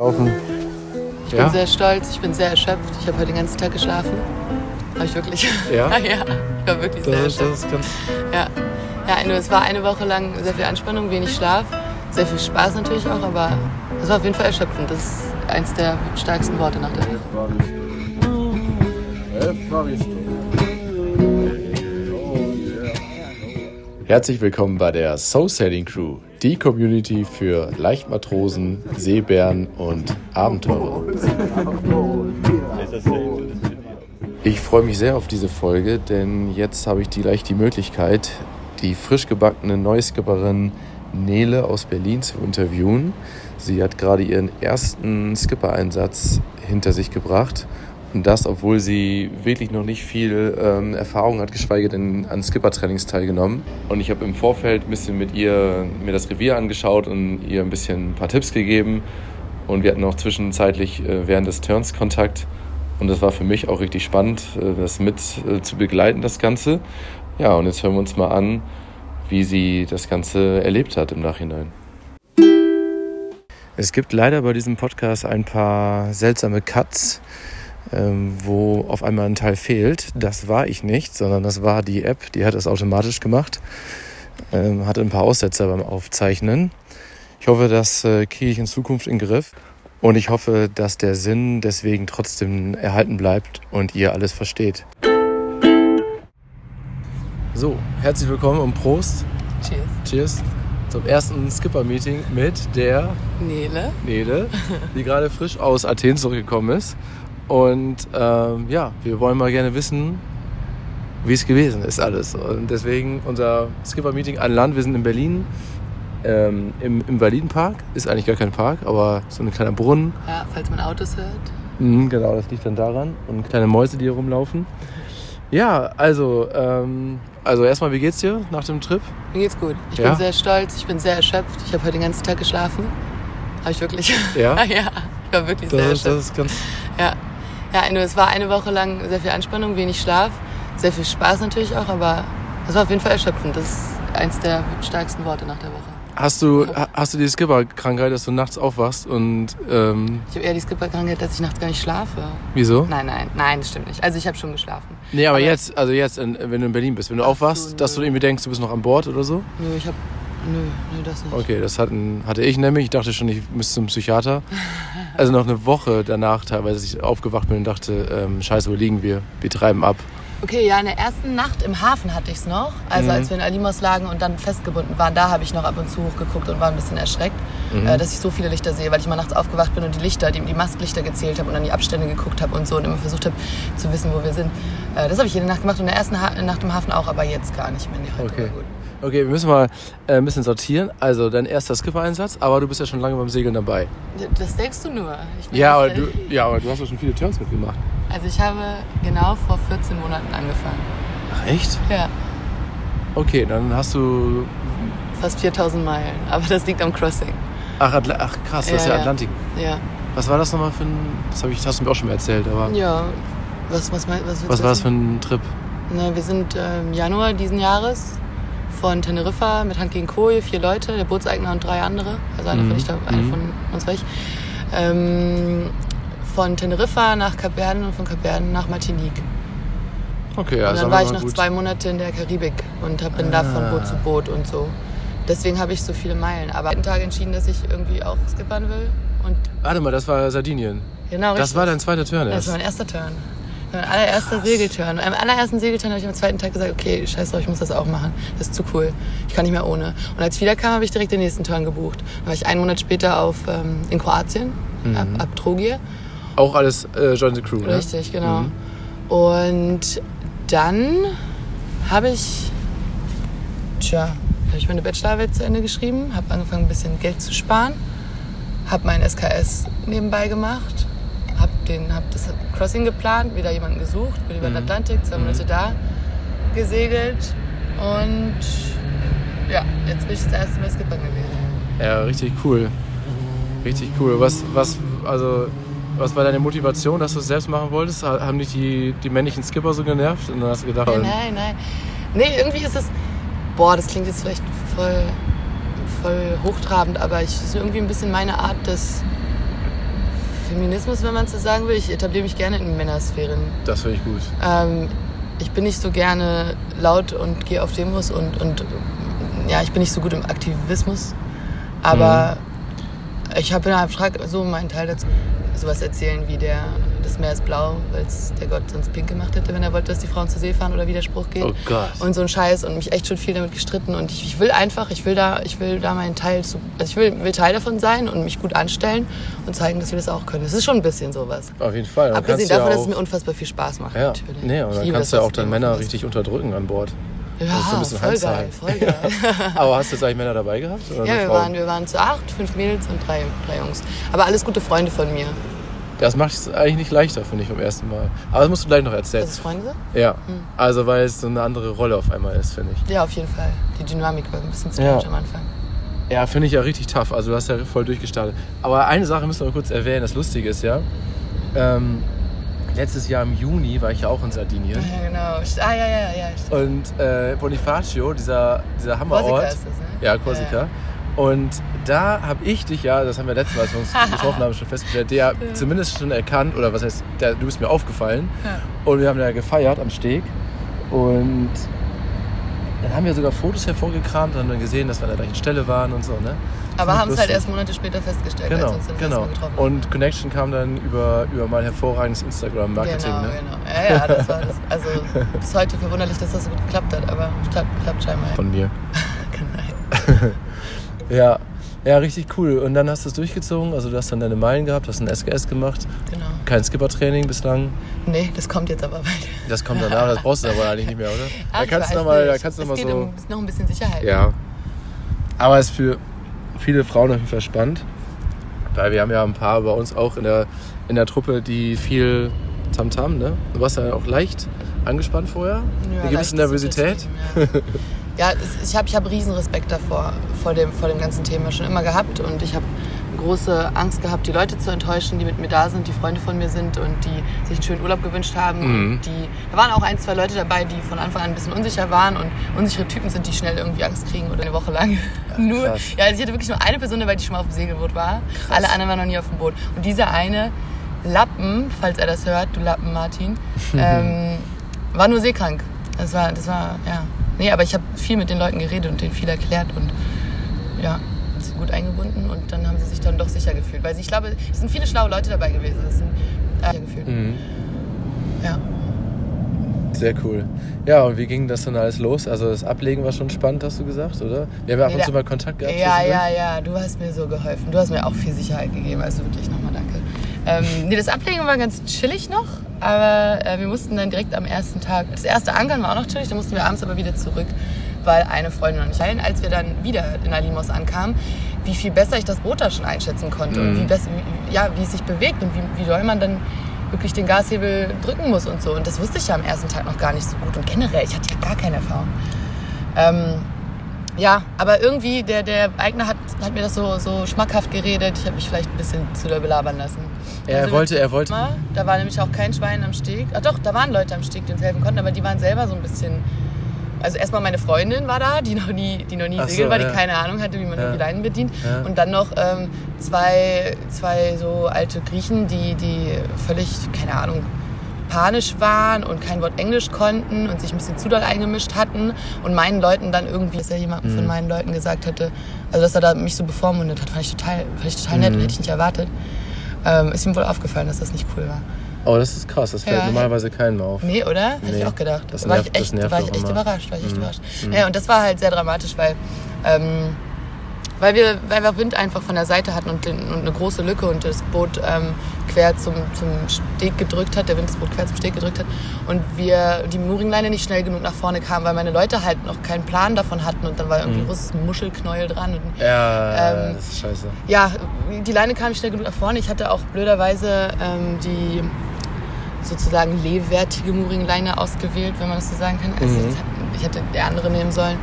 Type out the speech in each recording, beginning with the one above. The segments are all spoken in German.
Laufen. Ich Ja? bin sehr stolz, ich bin sehr erschöpft. Ich habe heute den ganzen Tag geschlafen. Habe ich wirklich? Ja? ja, ich war wirklich sehr Das ist, erschöpft. das ist. Ja. ja, es war eine Woche lang sehr viel Anspannung, wenig Schlaf, sehr viel Spaß natürlich auch, aber es war auf jeden Fall erschöpfend. Das ist eins der stärksten Worte nach der Woche. Herzlich willkommen bei der Soul Sailing Crew, die Community für Leichtmatrosen, Seebären und Abenteurer. Ich freue mich sehr auf diese Folge, denn jetzt habe ich gleich die Möglichkeit, die frisch gebackene Neuskipperin Nele aus Berlin zu interviewen. Sie hat gerade ihren ersten Skipper-Einsatz hinter sich gebracht. Und das, obwohl sie wirklich noch nicht viel ähm, Erfahrung hat, geschweige denn an Skipper-Trainings teilgenommen. Und ich habe im Vorfeld ein bisschen mit ihr mir das Revier angeschaut und ihr ein bisschen ein paar Tipps gegeben. Und wir hatten auch zwischenzeitlich äh, während des Turns Kontakt. Und das war für mich auch richtig spannend, äh, das mit äh, zu begleiten, das Ganze. Ja, und jetzt hören wir uns mal an, wie sie das Ganze erlebt hat im Nachhinein. Es gibt leider bei diesem Podcast ein paar seltsame Cuts, ähm, wo auf einmal ein Teil fehlt. Das war ich nicht, sondern das war die App, die hat das automatisch gemacht. Ähm, hatte ein paar Aussetzer beim Aufzeichnen. Ich hoffe, das äh, kriege ich in Zukunft in den Griff. Und ich hoffe, dass der Sinn deswegen trotzdem erhalten bleibt und ihr alles versteht. So, herzlich willkommen und Prost. Cheers. Cheers zum ersten Skipper-Meeting mit der Nele. Nele, die gerade frisch aus Athen zurückgekommen ist. Und ähm, ja, wir wollen mal gerne wissen, wie es gewesen ist alles. Und deswegen unser Skipper-Meeting an Land. Wir sind in Berlin, ähm, im, Berlin-Park. Ist eigentlich gar kein Park, aber so ein kleiner Brunnen. Ja, falls man Autos hört. Mhm, genau, das liegt dann daran. Und kleine Mäuse, die hier rumlaufen. Ja, also, ähm, also erstmal, wie geht's dir nach dem Trip? Mir geht's gut. Ich Ja? bin sehr stolz, ich bin sehr erschöpft. Ich habe heute den ganzen Tag geschlafen. Habe ich wirklich? Ja? ja, ich war wirklich sehr Das, ist- erschöpft. das ist ganz. Ja, ja eine- es war eine Woche lang sehr viel Anspannung, wenig Schlaf, sehr viel Spaß natürlich auch, aber es war auf jeden Fall erschöpfend. Das ist eins der stärksten Worte nach der Woche. Hast du, ha- hast du die Skipper-Krankheit, dass du nachts aufwachst und ähm, Ich habe eher die Skipperkrankheit, dass ich nachts gar nicht schlafe. wieso? Nein, nein, nein, das stimmt nicht. Also ich habe schon geschlafen. Nee, aber, Aber- jetzt, also jetzt, wenn du in Berlin bist, wenn du Ach so, aufwachst, dass du irgendwie denkst, du bist noch an Bord oder so? Nö, ich habe, nö, nö, das nicht. Okay, das hatten, hatte ich nämlich. Ich dachte schon, ich müsste zum Psychiater. Also noch eine Woche danach teilweise, ich aufgewacht bin und dachte, ähm, scheiße, wo liegen wir? Wir treiben ab. Okay, ja, in der ersten Nacht im Hafen hatte ich es noch. Also Mhm. als wir in Alimos lagen und dann festgebunden waren, da habe ich noch ab und zu hochgeguckt und war ein bisschen erschreckt, Mhm. äh, dass ich so viele Lichter sehe, weil ich mal nachts aufgewacht bin und die Lichter, die, die Mastlichter gezählt habe und dann die Abstände geguckt habe und so und immer versucht habe zu wissen, wo wir sind. Äh, das habe ich jede Nacht gemacht und in der ersten ha Nacht im Hafen auch, aber jetzt gar nicht mehr. Nee, heute Okay. gut. Okay, wir müssen mal äh, ein bisschen sortieren. Also dein erster Skipper-Einsatz, aber du bist ja schon lange beim Segeln dabei. Das denkst du nur. Bin Ja, aber du, ja, aber du hast doch schon viele Turns mitgemacht. Also ich habe genau vor 14 Monaten angefangen. Ach echt? Ja, Okay, dann hast du. fast 4000 Meilen. Aber das liegt am Crossing. Ach, Atla ach krass, das ist Ja, ja ja. Atlantik. Ja. Was war das nochmal für ein. Das, hab ich, das hast du mir auch schon mal erzählt, aber. Ja. Was, was, mein- was, Was war das für ein Trip? Na, wir sind im Januar diesen Jahres von Teneriffa mit Hand gegen Koje, vier Leute, der Bootseigner und drei andere. Also einer Mhm. von, ich, einer Mhm. von uns war ich. Ähm, von Teneriffa nach Kapverden und von Kapverden nach Martinique. Okay, ja, und das dann war ich noch gut. zwei Monate in der Karibik und hab, bin da von Ah. Boot zu Boot und so. Deswegen habe ich so viele Meilen. Aber einen Tag entschieden, dass ich irgendwie auch skippern will. Und Warte mal, das war Sardinien. genau, Das richtig. war dein zweiter Turn Das erst. war mein erster Turn. Mein allererster Segelturn. Am allerersten Segelturn habe ich am zweiten Tag gesagt, okay, scheiß drauf, ich muss das auch machen. Das ist zu cool. Ich kann nicht mehr ohne. Und als ich wiederkam, habe ich direkt den nächsten Turn gebucht. Dann war ich einen Monat später auf, ähm, in Kroatien, ab, ab Trogir. Auch alles äh, Join the Crew, ne? Richtig, genau. Mhm. Und dann habe ich, tja, habe ich meine Bachelorarbeit zu Ende geschrieben, habe angefangen, ein bisschen Geld zu sparen, habe mein SKS nebenbei gemacht, habe hab das Crossing geplant, wieder jemanden gesucht, bin über den Atlantik, zwei Monate da gesegelt und ja, jetzt bin ich das erste Mal Skippern gewesen. Ja, richtig cool. Richtig cool. Was, was, also, was war deine Motivation, dass du es selbst machen wolltest? Ha- Haben dich die, die männlichen Skipper so genervt? Und dann hast du gedacht, Nein, nein, nein. Nee, irgendwie ist es. Boah, das klingt jetzt vielleicht voll, voll hochtrabend, aber ich, es ist irgendwie ein bisschen meine Art des Feminismus, wenn man so sagen will. Ich etabliere mich gerne in Männersphären. Das finde ich gut. Ähm, ich bin nicht so gerne laut und gehe auf Demos und, und ja, ich bin nicht so gut im Aktivismus. Aber ich habe in abstrakt so meinen Teil dazu. Sowas erzählen wie der, das Meer ist blau, weil es der Gott sonst pink gemacht hätte, wenn er wollte, dass die Frauen zur See fahren oder Widerspruch geht. Oh Gott. Und so ein Scheiß und mich echt schon viel damit gestritten. Und ich, ich will einfach, ich will da, ich will da meinen Teil zu, also ich will, will Teil davon sein und mich gut anstellen und zeigen, dass wir das auch können. Das ist schon ein bisschen sowas. Auf jeden Fall. Dann Abgesehen davon, ja dass es mir auch, unfassbar viel Spaß macht. ja, natürlich. nee, Ich dann kannst du ja auch dann Männer richtig unterdrücken an Bord. Ja, Das ist so ein bisschen voll geil, Handzahl. voll geil. Aber hast du jetzt eigentlich Männer dabei gehabt? Oder Ja, wir Frauen? waren, wir waren zu acht, fünf Mädels und drei, drei Jungs. Aber alles gute Freunde von mir. Das macht es eigentlich nicht leichter, finde ich, beim ersten Mal. Aber das musst du gleich noch erzählen. Das ist Freunde? Ja, Hm. also weil es so eine andere Rolle auf einmal ist, finde ich. Ja, auf jeden Fall. Die Dynamik war ein bisschen strange Ja. am Anfang. Ja, finde ich ja richtig tough. Also du hast ja voll durchgestartet. Aber eine Sache müssen wir kurz erwähnen, das Lustige ist ja, ähm, letztes Jahr im Juni war ich ja auch in Sardinien. Ja, genau. Ah, ja, ja, ja. Und äh, Bonifacio, dieser, dieser Korsika Hammerort. ist das, ne? Ja, Korsika. Und da habe ich dich ja, das haben wir letztes Mal, als wir uns getroffen haben, schon festgestellt, der zumindest schon erkannt, oder was heißt, der, du bist mir aufgefallen. Ja. Und wir haben da gefeiert am Steg. Und dann haben wir sogar Fotos hervorgekramt und haben dann gesehen, dass wir an der gleichen Stelle waren und so, ne? Aber haben es halt erst Monate später festgestellt, als Genau, wir uns dann genau. genau. getroffen haben. Und Connection kam dann über, über mein hervorragendes Instagram-Marketing, Genau, ne? genau. Ja, ja, das war das. Also bis heute verwunderlich, dass das so gut geklappt hat, aber klappt, klappt scheinbar. Von mir. Nein. Ja, ja, richtig cool. Und dann hast du es durchgezogen, also du hast dann deine Meilen gehabt, hast ein SGS gemacht, Genau. kein Skipper-Training bislang. Nee, das kommt jetzt aber bald. Das kommt danach, das brauchst du aber eigentlich nicht mehr, oder? Ah, da kannst du weiß noch mal, da kannst du es noch mal geht so. um ist noch ein bisschen Sicherheit. Ja. Aber es ist für viele Frauen auf jeden Fall spannend. Weil wir haben ja ein paar bei uns auch in der, in der Truppe, die viel Tamtam, ne? Du warst ja auch leicht angespannt vorher. Ja, Eine gewisse Nervosität. Ja, ja ich habe ich hab riesen Respekt davor, vor dem, vor dem ganzen Thema schon immer gehabt. Und ich habe große Angst gehabt, die Leute zu enttäuschen, die mit mir da sind, die Freunde von mir sind und die sich einen schönen Urlaub gewünscht haben. Mhm. Und die, da waren auch ein, zwei Leute dabei, die von Anfang an ein bisschen unsicher waren. Und unsichere Typen sind, die schnell irgendwie Angst kriegen oder eine Woche lang. nur, krass. ja, also ich hatte wirklich nur eine Person dabei, die schon mal auf dem Segelboot war. Alle anderen waren noch nie auf dem Boot. Und dieser eine Lappen, falls er das hört, du Lappen Martin, ähm, war nur seekrank. Das war, das war, ja. Nee, aber ich habe viel mit den Leuten geredet und denen viel erklärt und ja, sie gut eingebunden und dann haben sie sich dann doch sicher gefühlt. Weil sie, ich glaube, es sind viele schlaue Leute dabei gewesen. Das sind äh, sicher gefühlt. Mhm. Ja. Sehr cool. Ja, und wie ging das dann alles los? Also das Ablegen war schon spannend, hast du gesagt, oder? Wir haben ja ab Nee, und zu mal Kontakt gehabt. Ja, ja, ja, du hast mir so geholfen. Du hast mir auch viel Sicherheit gegeben, also wirklich nochmal danke. Ähm, nee, das Ablegen war ganz chillig noch, aber äh, wir mussten dann direkt am ersten Tag, das erste Ankern war auch noch chillig, dann mussten wir abends aber wieder zurück, weil eine Freundin noch nicht heilen. Als wir dann wieder in Alimos ankamen, wie viel besser ich das Boot da schon einschätzen konnte und Mhm. wie, bess- wie, ja, wie es sich bewegt und wie, wie doll man dann wirklich den Gashebel drücken muss und so. Und das wusste ich ja am ersten Tag noch gar nicht so gut. Und generell, ich hatte ja gar keine Erfahrung. Ähm, ja, aber irgendwie, der, der Eigner hat, hat mir das so, so schmackhaft geredet. Ich habe mich vielleicht ein bisschen zu doll belabern lassen. Er Also wollte, er wollte. Da war nämlich auch kein Schwein am Steg. Ach doch, da waren Leute am Steg, die uns helfen konnten, aber die waren selber so ein bisschen. Also erstmal meine Freundin war da, die noch nie, die noch nie Ach segeln so, war, die ja. keine Ahnung hatte, wie man Ja. die Leinen bedient. Ja. Und dann noch ähm, zwei, zwei so alte Griechen, die, die völlig, keine Ahnung, panisch waren und kein Wort Englisch konnten und sich ein bisschen zu doll eingemischt hatten und meinen Leuten dann irgendwie, dass er jemandem Mhm. von meinen Leuten gesagt hätte, also dass er da mich so bevormundet hat, fand ich total, fand ich total nett, Mhm. hätte ich nicht erwartet. Ähm, ist ihm wohl aufgefallen, dass das nicht cool war. Oh, das ist krass, das fällt Ja. normalerweise keinem auf. Nee, oder? Hätte Nee, ich auch gedacht. das Da war nervt- ich echt, nervt war ich echt überrascht, war ich echt Mhm. überrascht. Mhm. Ja, und das war halt sehr dramatisch, weil, ähm, weil, wir, weil wir Wind einfach von der Seite hatten und, den, und eine große Lücke und das Boot ähm, quer zum, zum Steg gedrückt hat, der Wind das Boot quer zum Steg gedrückt hat und wir die Mooringleine nicht schnell genug nach vorne kamen, weil meine Leute halt noch keinen Plan davon hatten und dann war irgendwie ein großes Muschelknäuel dran und Ja, Ähm, das ist scheiße. ja, die Leine kam nicht schnell genug nach vorne. Ich hatte auch blöderweise ähm, die sozusagen lehwertige Mooringleine ausgewählt, wenn man das so sagen kann. Also Mhm. ich hätte der andere nehmen sollen.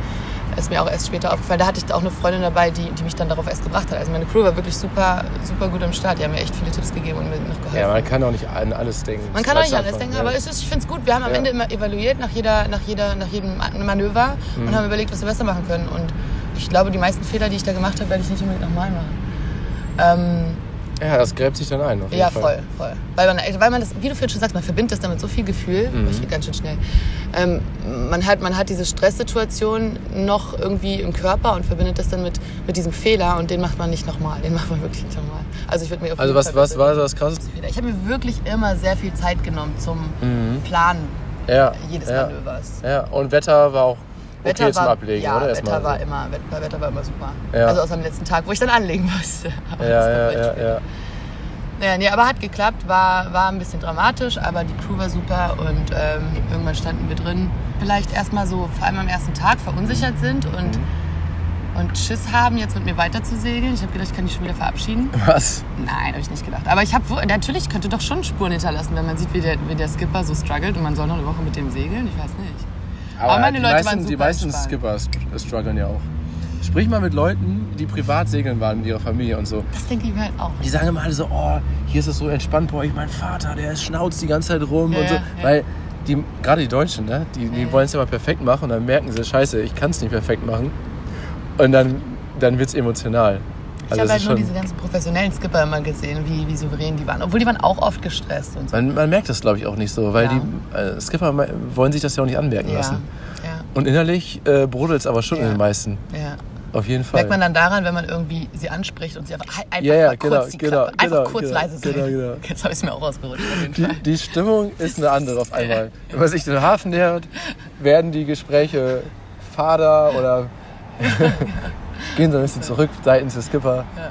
Ist mir auch erst später aufgefallen. Da hatte ich auch eine Freundin dabei, die, die mich dann darauf erst gebracht hat. Also meine Crew war wirklich super, super gut am Start. Die haben mir echt viele Tipps gegeben und mir noch geholfen. Ja, man kann auch nicht an alles denken. Man kann auch nicht an alles denken, aber ja. es ist, ich finde es gut. Wir haben am Ja. Ende immer evaluiert nach, jeder, nach, jeder, nach jedem Manöver Mhm. und haben überlegt, was wir besser machen können. Und ich glaube, die meisten Fehler, die ich da gemacht habe, werde ich nicht unbedingt nochmal machen. Ähm, Ja, das gräbt sich dann ein. Ja, Fall. voll, voll. Weil man, weil man das, wie du vorhin schon sagst, man verbindet das damit so viel Gefühl, Mhm. ich ganz schön schnell. Ähm, man, hat, man hat diese Stresssituation noch irgendwie im Körper und verbindet das dann mit, mit diesem Fehler und den macht man nicht nochmal. Den macht man wirklich nicht nochmal. Also ich würde mir auf Also jeden was, Fall was war so das Krasseste? Ich habe mir wirklich immer sehr viel Zeit genommen zum Planen Ja. jedes Mhm. ja. Manövers. Ja, und Wetter war auch Wetter zum war, Ablegen, ja, oder? Wetter Erstmal war immer, Wetter, Wetter war immer super. Ja. Also außer am letzten Tag, wo ich dann anlegen musste. Aber Ja, ja, ja, ja. Naja, nee, aber hat geklappt, war, war ein bisschen dramatisch, aber die Crew war super und ähm, irgendwann standen wir drin. Vielleicht erstmal so, vor allem am ersten Tag, verunsichert sind und, Mhm. und Schiss haben, jetzt mit mir weiter zu segeln. Ich habe gedacht, ich kann die schon wieder verabschieden. Was? Nein, habe ich nicht gedacht. Aber ich habe natürlich könnte doch schon Spuren hinterlassen, wenn man sieht, wie der, wie der Skipper so struggelt und man soll noch eine Woche mit dem segeln. Ich weiß nicht. Aber meine die Leute meisten, waren Die super meisten entspannt. Skipper st- strugglen ja auch. Sprich mal mit Leuten, die privat segeln waren mit ihrer Familie und so. Das denke ich mir halt auch. Die sagen immer alle so, oh, hier ist es so entspannt bei euch. Mein Vater, der schnauzt die ganze Zeit rum Ja, und so. ja. Weil die, gerade die Deutschen, ne, die, die Ja. wollen es immer perfekt machen und dann merken sie, scheiße, ich kann es nicht perfekt machen. Und dann, dann wird es emotional. Ich Also habe es halt nur diese ganzen professionellen Skipper immer gesehen, wie, wie souverän die waren. Obwohl die waren auch oft gestresst und so. man, man merkt das, glaube ich, auch nicht so, weil Ja. die äh, Skipper wollen sich das ja auch nicht anmerken Ja, lassen. ja, Und innerlich äh, brodelt es aber schon in den meisten. ja. Auf jeden Fall. Merkt man dann daran, wenn man irgendwie sie anspricht und sie einfach, einfach Ja, ja, genau, kurz genau, Klappe, einfach genau, kurz genau, leise genau. Jetzt habe ich es mir auch rausgerutscht. Die, die Stimmung ist eine andere auf einmal. Wenn man sich den Hafen nähert, werden die Gespräche fader oder gehen so ein bisschen zurück seitens des Skipper. Ja.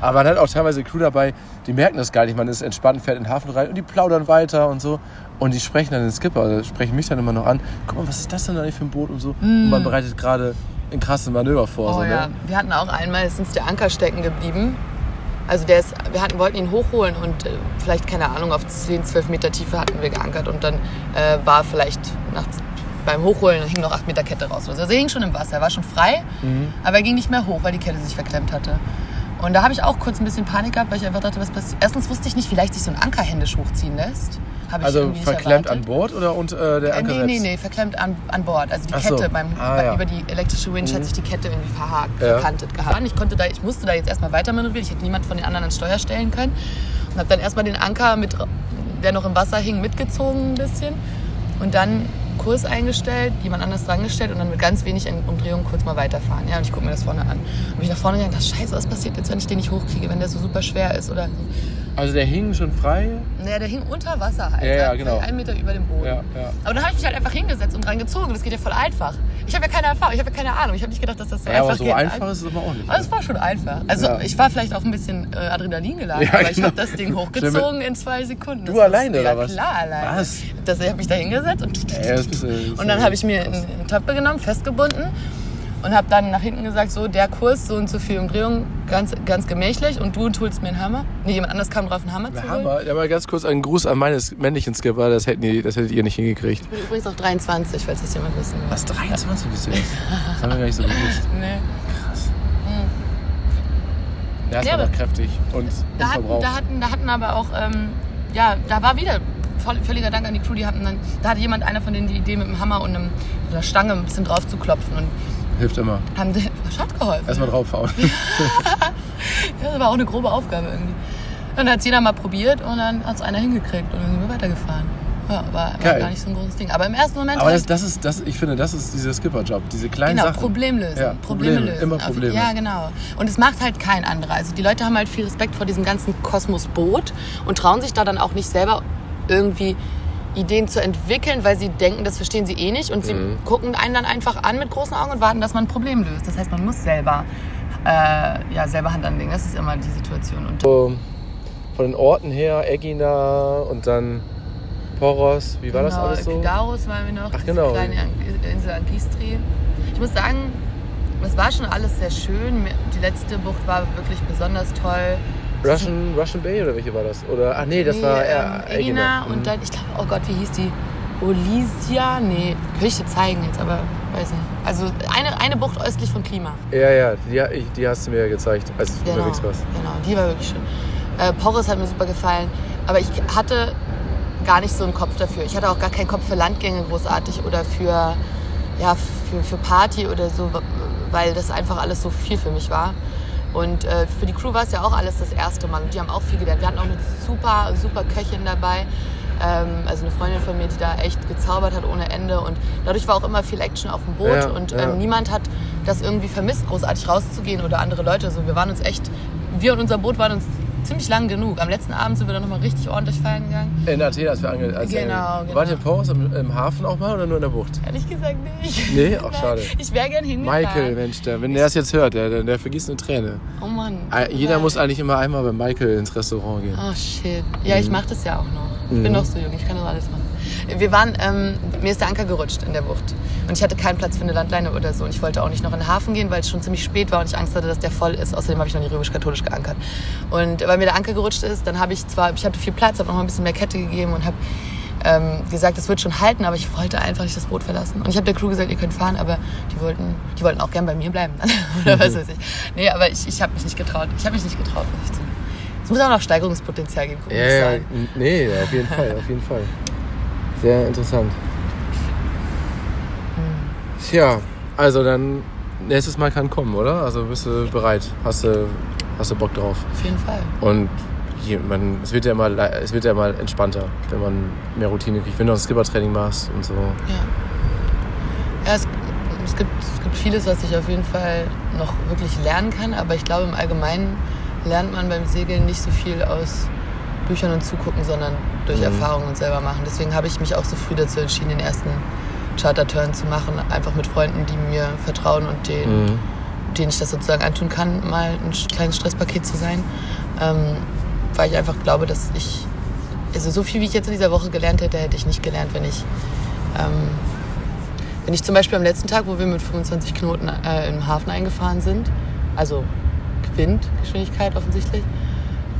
Aber man hat auch teilweise Crew dabei, die merken das gar nicht. Man ist entspannt, fährt in den Hafen rein und die plaudern weiter und so. Und die sprechen dann den Skipper, also sprechen mich dann immer noch an. Guck mal, was ist das denn eigentlich für ein Boot und so. Und man bereitet gerade ein krasses Manöver vor. Mm. Oh so, ja, ne? wir hatten auch einmal, ist uns der Anker stecken geblieben. Also der ist, wir hatten, wollten ihn hochholen und äh, vielleicht, keine Ahnung, auf 10, 12 Meter Tiefe hatten wir geankert und dann äh, war vielleicht nach, beim Hochholen hing noch 8 Meter Kette raus. so. Also er hing schon im Wasser, er war schon frei, Mhm. aber er ging nicht mehr hoch, weil die Kette sich verklemmt hatte. Und da habe ich auch kurz ein bisschen Panik gehabt, weil ich einfach dachte, was passiert. Erstens wusste ich nicht, wie leicht sich so ein Anker händisch hochziehen lässt. Also verklemmt erwartet. an Bord oder unter äh, der Äh, Anker nee, selbst? nee, nee, verklemmt an, an Bord. Also die Ach so. Kette beim, Ah, bei, ja. über die elektrische Winch hat sich die Kette irgendwie verhakt, Ja. verkantet gehabt. Ich, konnte da, ich musste da jetzt erstmal weiter manövrieren. Ich hätte niemand von den anderen ans Steuer stellen können. Und habe dann erstmal den Anker, mit, der noch im Wasser hing, mitgezogen ein bisschen. Und dann Kurs eingestellt, jemand anders dran gestellt und dann mit ganz wenig Umdrehungen kurz mal weiterfahren. Ja, und ich gucke mir das vorne an. Und bin ich nach vorne gegangen dachte, scheiße, was passiert jetzt, wenn ich den nicht hochkriege, wenn der so super schwer ist? Oder Also der hing schon frei. naja, der hing unter Wasser halt. Ja, ja, Vielleicht genau. Einen Meter über dem Boden. Ja, ja. Aber dann habe ich mich halt einfach hingesetzt und dran gezogen. Das geht ja voll einfach. Ich habe ja keine Erfahrung, ich habe ja keine Ahnung. Ich habe nicht gedacht, dass das so Ja, einfach aber so geht. einfach ist es aber auch nicht. Aber es war schon einfach. Also Ja. ich war vielleicht auch ein bisschen äh, Adrenalin geladen, Ja, aber ich genau. habe das Ding hochgezogen in zwei Sekunden. Du Das alleine, ja, oder was? klar, alleine. Was? Das, ich habe mich da hingesetzt und, Ja, das das und dann habe ich mir eine Töpfe genommen, festgebunden und habe dann nach hinten gesagt, so der Kurs, so und so viel Umdrehung, ganz, ganz gemächlich und du holst mir einen Hammer. Nee, jemand anders kam drauf, einen Hammer zu holen. Hammer. Ja, mal ganz kurz einen Gruß an meines männlichen Skipper. Das, hätten die, das hättet ihr nicht hingekriegt. Ich bin übrigens auch 23, falls das jemand wissen will. Was, 23 bist du jetzt? Das haben wir gar nicht so gewusst. Nee. Krass. Ist Ja, aber aber- kräftig und, Da hatten, da, hatten, da hatten aber auch, ähm, ja, da war wieder voll, völliger Dank an die Crew, die hatten dann, da hatte jemand, einer von denen die Idee mit dem Hammer und einem, einer Stange ein bisschen drauf zu klopfen und Hilft immer. haben, das hat geholfen. Erstmal draufhauen. Das war auch eine grobe Aufgabe irgendwie. Dann hat es jeder mal probiert und dann hat es einer hingekriegt und dann sind wir weitergefahren. Ja, war, war gar nicht so ein großes Ding. Aber im ersten Moment Aber das, das ist, das, ich finde, das ist dieser Skipper-Job. Diese kleinen Genau, Sachen. Problemlösen. Ja, Probleme Probleme, lösen. immer Probleme. Ja, genau. Und es macht halt kein anderer. Also die Leute haben halt viel Respekt vor diesem ganzen Kosmos-Boot und trauen sich da dann auch nicht selber irgendwie Ideen zu entwickeln, weil sie denken, das verstehen sie eh nicht. Und sie Mhm. gucken einen dann einfach an mit großen Augen und warten, dass man ein Problem löst. Das heißt, man muss selber, äh, ja, selber Hand anlegen. Das ist immer die Situation. Und So, von den Orten her, Egina und dann Poros. Wie war das genau, alles so? Kidaros waren wir noch, Ach, genau. kleine Insel Angistri. Ich muss sagen, es war schon alles sehr schön. Die letzte Bucht war wirklich besonders toll. Russian, Russian Bay oder welche war das? Oder, ach nee, das Nee, war ähm, eher Egina Mhm. und dann, ich glaube, oh Gott, wie hieß die? Olisia? Nee, könnte ich dir zeigen jetzt, aber weiß nicht. Also eine, eine Bucht östlich von Klima. Ja, ja, die, die hast du mir gezeigt, als du Genau, unterwegs warst. genau, die war wirklich schön. Äh, Porres hat mir super gefallen, aber ich hatte gar nicht so einen Kopf dafür. Ich hatte auch gar keinen Kopf für Landgänge großartig oder für, ja, für, für Party oder so, weil das einfach alles so viel für mich war. Und äh, für die Crew war es ja auch alles das erste Mal. Und die haben auch viel gelernt. Wir hatten auch eine super, super Köchin dabei. Ähm, also eine Freundin von mir, die da echt gezaubert hat ohne Ende. Und dadurch war auch immer viel Action auf dem Boot. Ja, und ja. ähm, niemand hat das irgendwie vermisst, großartig rauszugehen oder andere Leute. Also wir waren uns echt, wir und unser Boot waren uns ziemlich lang genug. Am letzten Abend sind wir dann nochmal richtig ordentlich feiern gegangen. In Athen, als wir ange... Als Genau, genau. Wart ihr in Poros im, im Hafen auch mal oder nur in der Bucht? Ehrlich gesagt nicht. Nee? Nein. schade. Ich wäre gern hingefahren. Michael, Mensch, der, wenn der das jetzt hört, der, der, der vergießt eine Träne. Oh Mann. Äh, Jeder Nein. muss eigentlich immer einmal bei Michael ins Restaurant gehen. Oh shit. Ja, ich mache das ja auch noch. Ich bin Mhm. noch so jung, ich kann das alles machen. Wir waren, ähm, mir ist der Anker gerutscht in der Bucht. Und ich hatte keinen Platz für eine Landleine oder so. Und ich wollte auch nicht noch in den Hafen gehen, weil es schon ziemlich spät war und ich Angst hatte, dass der voll ist. Außerdem habe ich noch nie römisch-katholisch geankert. Und weil mir der Anker gerutscht ist, dann habe ich zwar, ich hatte viel Platz, habe noch mal ein bisschen mehr Kette gegeben und habe ähm, gesagt, es wird schon halten, aber ich wollte einfach nicht das Boot verlassen. Und ich habe der Crew gesagt, ihr könnt fahren, aber die wollten, die wollten auch gern bei mir bleiben. oder was weiß ich. Nee, aber ich, ich habe mich nicht getraut. Ich habe mich nicht getraut, muss ich zugeben. Es muss auch noch Steigerungspotenzial geben, Ja, sagen. nee, auf jeden Fall, auf jeden Fall. Sehr interessant. Tja, also dann nächstes Mal kann kommen, oder? Also bist du bereit? Hast du, hast du Bock drauf? Auf jeden Fall. Und hier, man, es, wird ja mal, le- es wird ja mal entspannter, wenn man mehr Routine kriegt, wenn du auch Skippertraining machst und so. Ja. Ja, es, es, gibt, es gibt vieles, was ich auf jeden Fall noch wirklich lernen kann, aber ich glaube, im Allgemeinen lernt man beim Segeln nicht so viel aus Büchern und Zugucken, sondern durch Mhm. Erfahrung und selber machen. Deswegen habe ich mich auch so früh dazu entschieden, den ersten Charter-Turn zu machen, einfach mit Freunden, die mir vertrauen und denen, Mhm. denen ich das sozusagen antun kann, mal ein kleines Stresspaket zu sein. Ähm, weil ich einfach glaube, dass ich, also so viel wie ich jetzt in dieser Woche gelernt hätte, hätte ich nicht gelernt, wenn ich, ähm, wenn ich zum Beispiel am letzten Tag, wo wir mit 25 Knoten äh, im Hafen eingefahren sind, also Windgeschwindigkeit offensichtlich,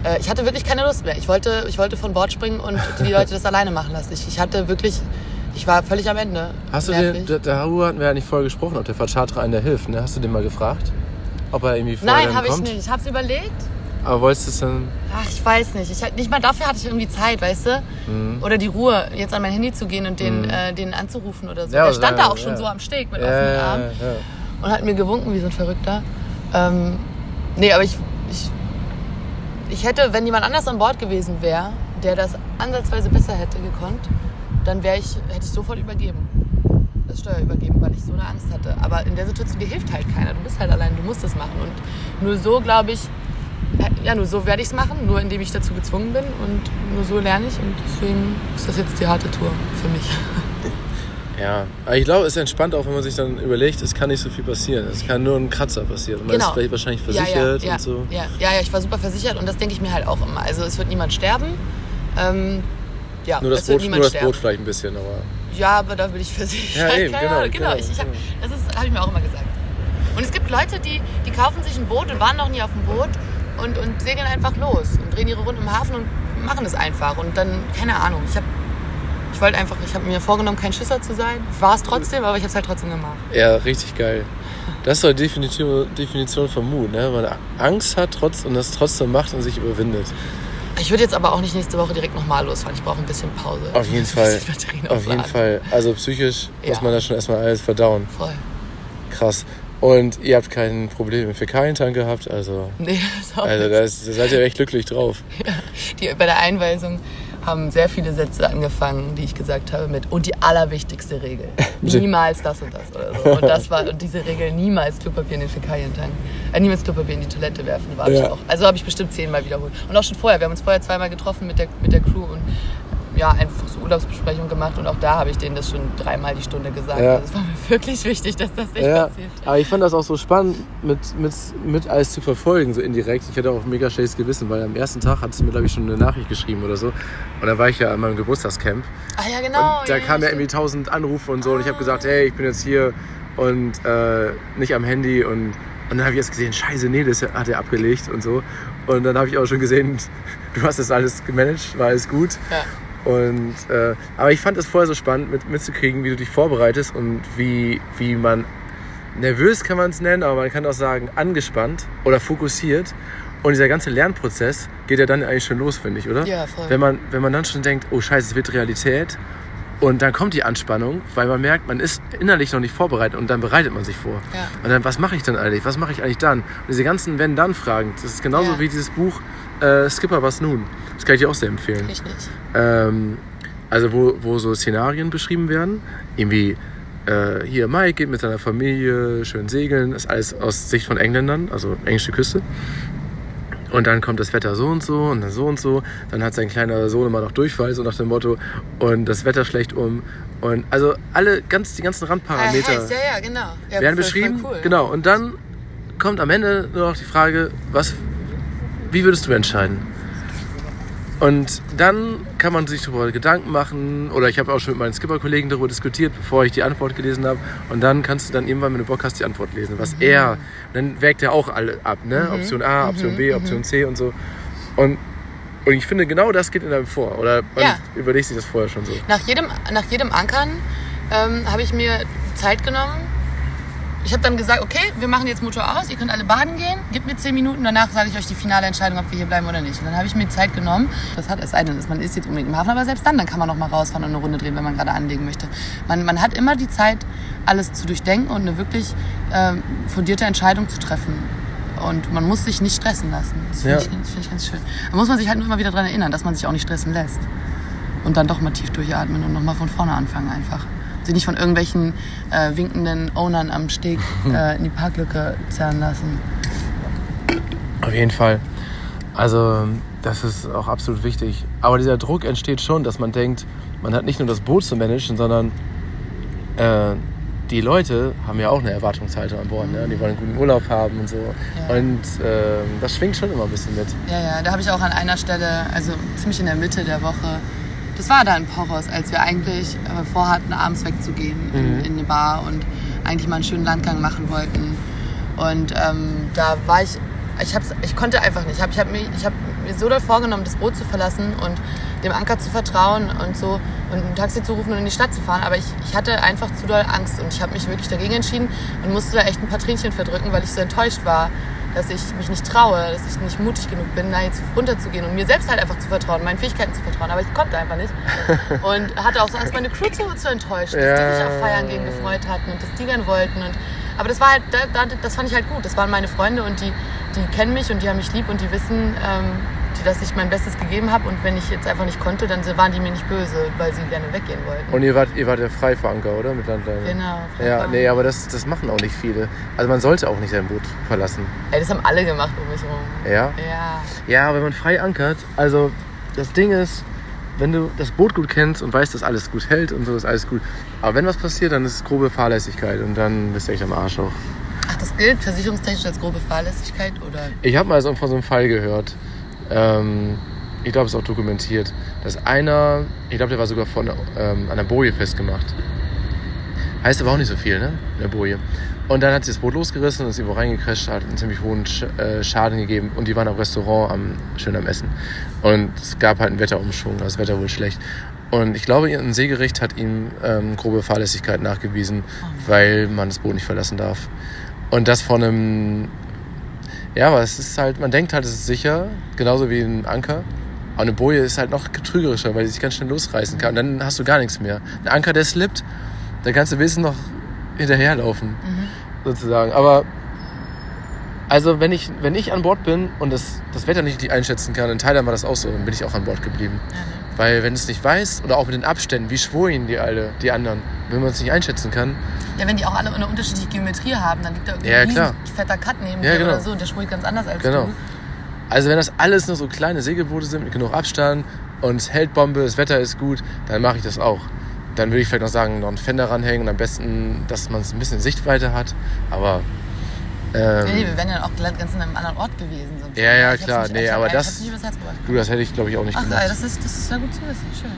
äh, ich hatte wirklich keine Lust mehr. Ich wollte, ich wollte von Bord springen und die Leute das alleine machen lassen. Ich, ich hatte wirklich, ich war völlig am Ende. Hast du Nervig. den, der Haru hatten wir ja nicht vorher gesprochen, ob der Vercharterer einen da hilft, ne? Hast du den mal gefragt? Ob er irgendwie vorher Nein, habe ich nicht. Ich habe es überlegt. Aber wolltest du es dann... Ach, ich weiß nicht. Ich, nicht mal dafür hatte ich irgendwie Zeit, weißt du? Mhm. Oder die Ruhe, jetzt an mein Handy zu gehen und den, äh, den anzurufen oder so. Ja, Der stand ja, da auch schon so am Steg mit offenen Armen und hat mir gewunken wie so ein Verrückter. Ähm, nee, aber ich, ich, hätte, wenn jemand anders an Bord gewesen wäre, der das ansatzweise besser hätte gekonnt, dann wäre ich, hätte ich sofort übergeben. Das Steuer übergeben, weil ich so eine Angst hatte. Aber in der Situation, dir hilft halt keiner. Du bist halt allein, du musst es machen. Und nur so, glaube ich, äh, ja, nur so werde ich es machen, nur indem ich dazu gezwungen bin und nur so lerne ich. Und deswegen ist das jetzt die harte Tour für mich. Ja, aber ich glaube, es ist entspannt auch, wenn man sich dann überlegt, es kann nicht so viel passieren. Es kann nur ein Kratzer passieren. Und man Genau. ist vielleicht wahrscheinlich Ja, ja, versichert ja, und so. Ja, ja, ja, ich war super versichert und das denke ich mir halt auch immer. Also es wird niemand sterben. Ähm, ja, Nur das, Boot, nur das. Boot vielleicht ein bisschen, aber. Ja, aber da bin ich versichert. Ja, eben, genau, Ahnung, genau, Ich, ich hab, genau. das habe ich mir auch immer gesagt. Und es gibt Leute, die, die kaufen sich ein Boot und waren noch nie auf dem Boot und, und segeln einfach los und drehen ihre Runden im Hafen und machen es einfach. Und dann, keine Ahnung, ich habe ich wollte einfach, ich habe mir vorgenommen, kein Schisser zu sein. Ich war es trotzdem, aber ich habe es halt trotzdem gemacht. Ja, richtig geil. Das ist doch die Definition, von Mut, ne? Wenn man Angst hat trotz, und das trotzdem macht und sich überwindet. Ich würde jetzt aber auch nicht nächste Woche direkt nochmal losfahren. Ich brauche ein bisschen Pause. Auf jeden Fall. Auf jeden. Fall. Also psychisch muss Ja. man das schon erstmal alles verdauen. Voll. Krass. Und ihr habt kein Problem mit Fäkalientank gehabt, also. Nee, das auch Also da, ist, da seid ihr echt glücklich drauf. Die, bei der Einweisung haben sehr viele Sätze angefangen, die ich gesagt habe mit und die allerwichtigste Regel. niemals das und das oder so. Und das war und diese Regel niemals Klopapier in den Fäkalientank. Äh, niemals Klopapier in die Toilette werfen, war ich Ja. auch. Also habe ich bestimmt zehnmal wiederholt. Und auch schon vorher. Wir haben uns vorher zweimal getroffen mit der, mit der Crew und ja, einfach so Urlaubsbesprechung gemacht und auch da habe ich denen das schon dreimal die Stunde gesagt. Ja. Also es war mir wirklich wichtig, dass das nicht Ja, passiert. aber ich fand das auch so spannend, mit, mit, mit alles zu verfolgen, so indirekt. Ich hatte auch mega schlechtes Gewissen, weil am ersten Tag hat es mir, glaube ich, schon eine Nachricht geschrieben oder so. Und da war ich ja an meinem Geburtstagscamp. Ah ja, genau. und da ja, kamen ja irgendwie tausend Anrufe und so. Und ich habe gesagt, hey, ich bin jetzt hier und äh, nicht am Handy. Und, und dann habe ich erst gesehen, scheiße, nee, das hat er abgelegt und so. Und dann habe ich auch schon gesehen, du hast das alles gemanagt, war alles gut. Ja. Und, äh, aber ich fand es vorher so spannend mit, mitzukriegen, wie du dich vorbereitest und wie, wie man, nervös kann man es nennen, aber man kann auch sagen, angespannt oder fokussiert. Und dieser ganze Lernprozess geht ja dann eigentlich schon los, finde ich, oder? Ja, voll. Wenn man, wenn man dann schon denkt, oh scheiße, es wird Realität Und dann kommt die Anspannung, weil man merkt, man ist innerlich noch nicht vorbereitet und dann bereitet man sich vor. Ja. Und dann, was mache ich dann eigentlich? Was mache ich eigentlich dann? Und diese ganzen Wenn-Dann-Fragen, das ist genauso Ja. wie dieses Buch äh, Skipper, was nun? Das kann ich dir auch sehr empfehlen. Richtig. Ähm, also wo, wo so Szenarien beschrieben werden. Irgendwie, äh, hier Mike geht mit seiner Familie schön segeln. Das ist alles aus Sicht von Engländern, also englische Küste. Und dann kommt das Wetter so und so und dann so und so. Dann hat sein kleiner Sohn immer noch Durchfall, so nach dem Motto. Und das Wetter schlecht um. Und also alle, ganz, die ganzen Ah, Randparameter heißt, ja, ja, genau. Ja, werden beschrieben. Cool. Genau. Und dann kommt am Ende nur noch die Frage, was, wie würdest du entscheiden? Und dann kann man sich darüber Gedanken machen, oder ich habe auch schon mit meinen Skipper-Kollegen darüber diskutiert, bevor ich die Antwort gelesen habe. Und dann kannst du dann irgendwann, wenn du Bock hast, die Antwort lesen. Was er, dann wägt er auch alle ab, ne? Option A, Option B, Option C und so. Und, und ich finde, genau das geht in einem vor. Oder man Ja. überlegt sich das vorher schon so. Nach jedem, nach jedem Ankern ähm, habe ich mir Zeit genommen. Ich habe dann gesagt, okay, wir machen jetzt Motor aus, ihr könnt alle baden gehen, gebt mir 10 Minuten, danach sage ich euch die finale Entscheidung, ob wir hier bleiben oder nicht. Und dann habe ich mir Zeit genommen. Das hat es sei denn, man ist jetzt unbedingt im Hafen, aber selbst dann, dann kann man noch mal rausfahren und eine Runde drehen, wenn man gerade anlegen möchte. Man, man hat immer die Zeit, alles zu durchdenken und eine wirklich ähm, fundierte Entscheidung zu treffen. Und man muss sich nicht stressen lassen. Das finde Ja. ich, das finde ich ganz schön. Da muss man sich halt nur immer wieder daran erinnern, dass man sich auch nicht stressen lässt und dann doch mal tief durchatmen und nochmal von vorne anfangen einfach. Sich nicht von irgendwelchen äh, winkenden Ownern am Steg äh, in die Parklücke zerren lassen. Auf jeden Fall. Also, das ist auch absolut wichtig. Aber dieser Druck entsteht schon, dass man denkt, man hat nicht nur das Boot zu managen, sondern äh, die Leute haben ja auch eine Erwartungshaltung an Bord. Ne? Die wollen einen guten Urlaub haben und so. Ja. Und äh, das schwingt schon immer ein bisschen mit. Ja, ja, da habe ich auch an einer Stelle, also ziemlich in der Mitte der Woche, das war da in Poros, als wir eigentlich äh, vorhatten, abends wegzugehen in, in eine Bar und eigentlich mal einen schönen Landgang machen wollten. Und ähm, da war ich, ich, hab's, ich konnte einfach nicht. Ich habe ich hab mir, ich hab mir so doll vorgenommen, das Boot zu verlassen und dem Anker zu vertrauen und so und ein Taxi zu rufen und in die Stadt zu fahren. Aber ich, ich hatte einfach zu doll Angst und ich habe mich wirklich dagegen entschieden und musste da echt ein paar Tränchen verdrücken, weil ich so enttäuscht war, dass ich mich nicht traue, dass ich nicht mutig genug bin, da jetzt runterzugehen und mir selbst halt einfach zu vertrauen, meinen Fähigkeiten zu vertrauen. Aber ich konnte einfach nicht. Und hatte auch so Angst, meine Crew zu, zu enttäuschen, dass die sich auf Feiern gehen gefreut hatten und das die gern wollten. Und, aber das war halt, da, da, das fand ich halt gut. Das waren meine Freunde und die, die kennen mich und die haben mich lieb und die wissen, ähm, die, dass ich mein Bestes gegeben habe. Und wenn ich jetzt einfach nicht konnte, dann waren die mir nicht böse, weil sie gerne weggehen wollten. Und ihr wart, ihr wart ja frei vor Anker, oder? Mit Landleine. Genau, Ja, nee, aber das, das machen auch nicht viele. Also man sollte auch nicht sein Boot verlassen. Ey, das haben alle gemacht um mich herum. Ja? Ja. Ja, wenn man frei ankert, also das Ding ist, wenn du das Boot gut kennst und weißt, dass alles gut hält und so ist alles gut. Aber wenn was passiert, dann ist es grobe Fahrlässigkeit und dann bist du echt am Arsch auch. Ach, das gilt versicherungstechnisch als grobe Fahrlässigkeit oder? Ich habe mal so von so einem Fall gehört. Ähm, ich glaube, es ist auch dokumentiert, dass einer, ich glaube, der war sogar von ähm, an der Boje festgemacht. Heißt aber auch nicht so viel, ne? In der Boje. Und dann hat sie das Boot losgerissen und ist irgendwo reingecrasht, hat einen ziemlich hohen Sch äh, Schaden gegeben und die waren am Restaurant am, schön am Essen. Und es gab halt einen Wetterumschwung, das Wetter wohl schlecht. Und ich glaube, ein Seegericht hat ihm ähm, grobe Fahrlässigkeit nachgewiesen, weil man das Boot nicht verlassen darf. Und das von einem ja, aber es ist halt, man denkt halt, es ist sicher, genauso wie ein Anker. Aber eine Boje ist halt noch trügerischer, weil die sich ganz schnell losreißen kann. Und dann hast du gar nichts mehr. Ein Anker, der slippt, da kannst du wenigstens noch hinterherlaufen, sozusagen. Aber also wenn ich, wenn ich an Bord bin und das, das Wetter nicht einschätzen kann, in Thailand war das auch so, dann bin ich auch an Bord geblieben. Weil wenn es nicht weißt, oder auch mit den Abständen, wie schwuren die alle, die anderen, wenn man es nicht einschätzen kann, Ja, wenn die auch alle eine unterschiedliche Geometrie haben, dann liegt da irgendwie Ja, ein klar. fetter Cut neben Ja, dir genau. oder so und der schwurt ganz anders als Genau. du. Also wenn das alles nur so kleine Segelboote sind mit genug Abstand und es hält Bombe, das Wetter ist gut, dann mache ich das auch. Dann würde ich vielleicht noch sagen, noch einen Fender ranhängen und am besten, dass man es ein bisschen Sichtweite hat. Aber ähm, Nee, wir wären ja auch ganz in einem anderen Ort gewesen. Sonst. Ja, ja, klar. Nicht, Nee, aber das- du, das hätte ich glaube ich auch nicht Ach, gemacht. ey, das ist, das ist ja gut zu wissen. Schön.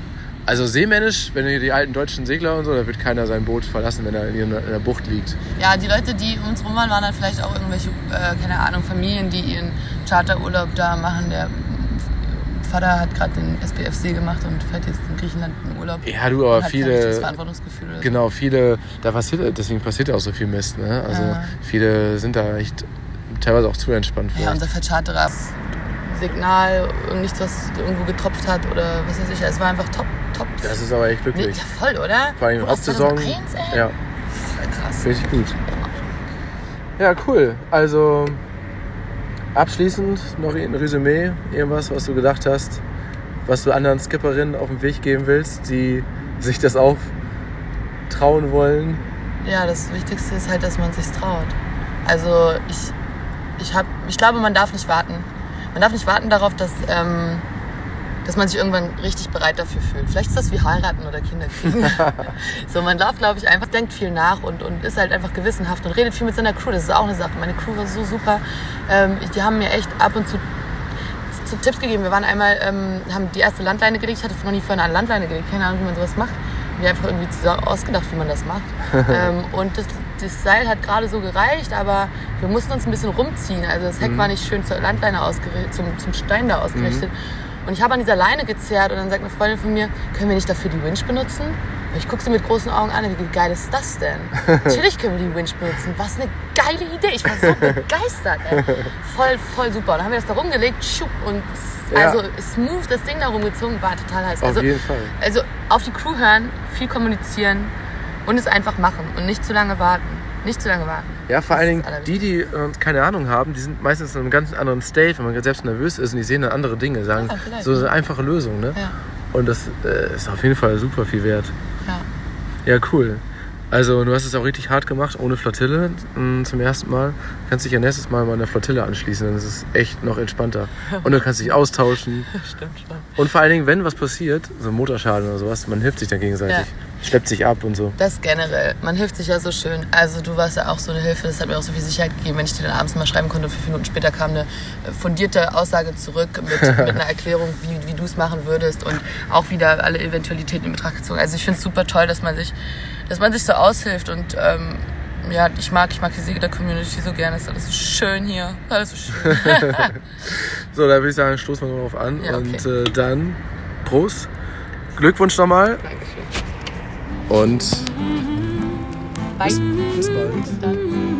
Also seemännisch, wenn ihr die alten deutschen Segler und so, da wird keiner sein Boot verlassen, wenn er in der Bucht liegt. Ja, die Leute, die um uns rum waren, waren dann vielleicht auch irgendwelche, äh, keine Ahnung, Familien, die ihren Charterurlaub da machen. Der Vater hat gerade den SPFC gemacht und fährt jetzt in Griechenland in Urlaub. Ja, du, aber viele, genau, viele, da passiert, deswegen passiert auch so viel Mist. Ne? Also Ja. viele sind da echt teilweise auch zu entspannt. Ja, unser Vercharterer Signal, nichts, was irgendwo getropft hat oder was weiß ich. Es war einfach top. top. Das ist aber echt Nee, glücklich. ja, voll, oder? Vor allem Boah, Hauptsaison. 2001, ey? Ja, Voll krass. richtig gut. Ja, cool. Also abschließend noch ein Resümee, irgendwas, was du gedacht hast, was du anderen Skipperinnen auf den Weg geben willst, die sich das auch trauen wollen. Ja, das Wichtigste ist halt, dass man sich traut. Also ich, ich, hab, ich glaube, man darf nicht warten. Man darf nicht warten darauf, dass, ähm, dass man sich irgendwann richtig bereit dafür fühlt. Vielleicht ist das wie heiraten oder Kinder kriegen. so, man darf, glaube ich, einfach, denkt viel nach und, und ist halt einfach gewissenhaft und redet viel mit seiner Crew. Das ist auch eine Sache. Meine Crew war so super. Ähm, die haben mir echt ab und zu zu Tipps gegeben. Wir waren einmal, ähm, haben die erste Landleine gelegt. Ich hatte noch nie vorher eine Landleine gelegt. Keine Ahnung, wie man sowas macht. Mir einfach irgendwie zusammen ausgedacht, wie man das macht. ähm, und das, das Seil hat gerade so gereicht, aber wir mussten uns ein bisschen rumziehen. Also das Heck war nicht schön zur Landleine ausgerichtet, zum, zum Stein da ausgerichtet. Und ich habe an dieser Leine gezerrt und dann sagt eine Freundin von mir, können wir nicht dafür die Winch benutzen? Und ich gucke sie mit großen Augen an, wie geil ist das denn? Natürlich können wir die Winch benutzen. Was eine geile Idee. Ich war so begeistert. Ey. Voll, voll super. Und dann haben wir das da rumgelegt schupp, und Ja. also smooth das Ding da rumgezogen, war total heiß. Auf Also, jeden Fall. also auf die Crew hören, viel kommunizieren und es einfach machen und nicht zu lange warten. Nicht zu lange warten. Ja, vor allen Dingen die, die äh, keine Ahnung haben, die sind meistens in einem ganz anderen State, wenn man selbst nervös ist und die sehen dann andere Dinge, sagen Ja, so eine ja. einfache Lösung, ne? Ja, Und das äh, ist auf jeden Fall super viel wert. ja. Ja, cool. Also du hast es auch richtig hart gemacht, ohne Flottille mh, zum ersten Mal. Kannst dich ja nächstes Mal mal einer Flottille anschließen, dann ist es echt noch entspannter. Und du kannst dich austauschen. Stimmt schon. Und vor allen Dingen, wenn was passiert, so ein Motorschaden oder sowas, man hilft sich dann gegenseitig. Schleppt sich ab und so. Das generell. Man hilft sich ja so schön. Also du warst ja auch so eine Hilfe. Das hat mir auch so viel Sicherheit gegeben, wenn ich dir dann abends mal schreiben konnte. Und fünf Minuten später kam eine fundierte Aussage zurück mit, mit einer Erklärung, wie, wie du es machen würdest und auch wieder alle Eventualitäten in Betracht gezogen. Also ich finde es super toll, dass man sich, dass man sich so aushilft und ähm, ja, ich mag, ich mag die Siege der Community so gerne. Es ist alles so schön hier. Alles so schön. So, da würde ich sagen, stoßen wir darauf an. Ja, okay. Und äh, dann Prost. Glückwunsch nochmal. Dankeschön. Und Bye. bis bald. Bis dann.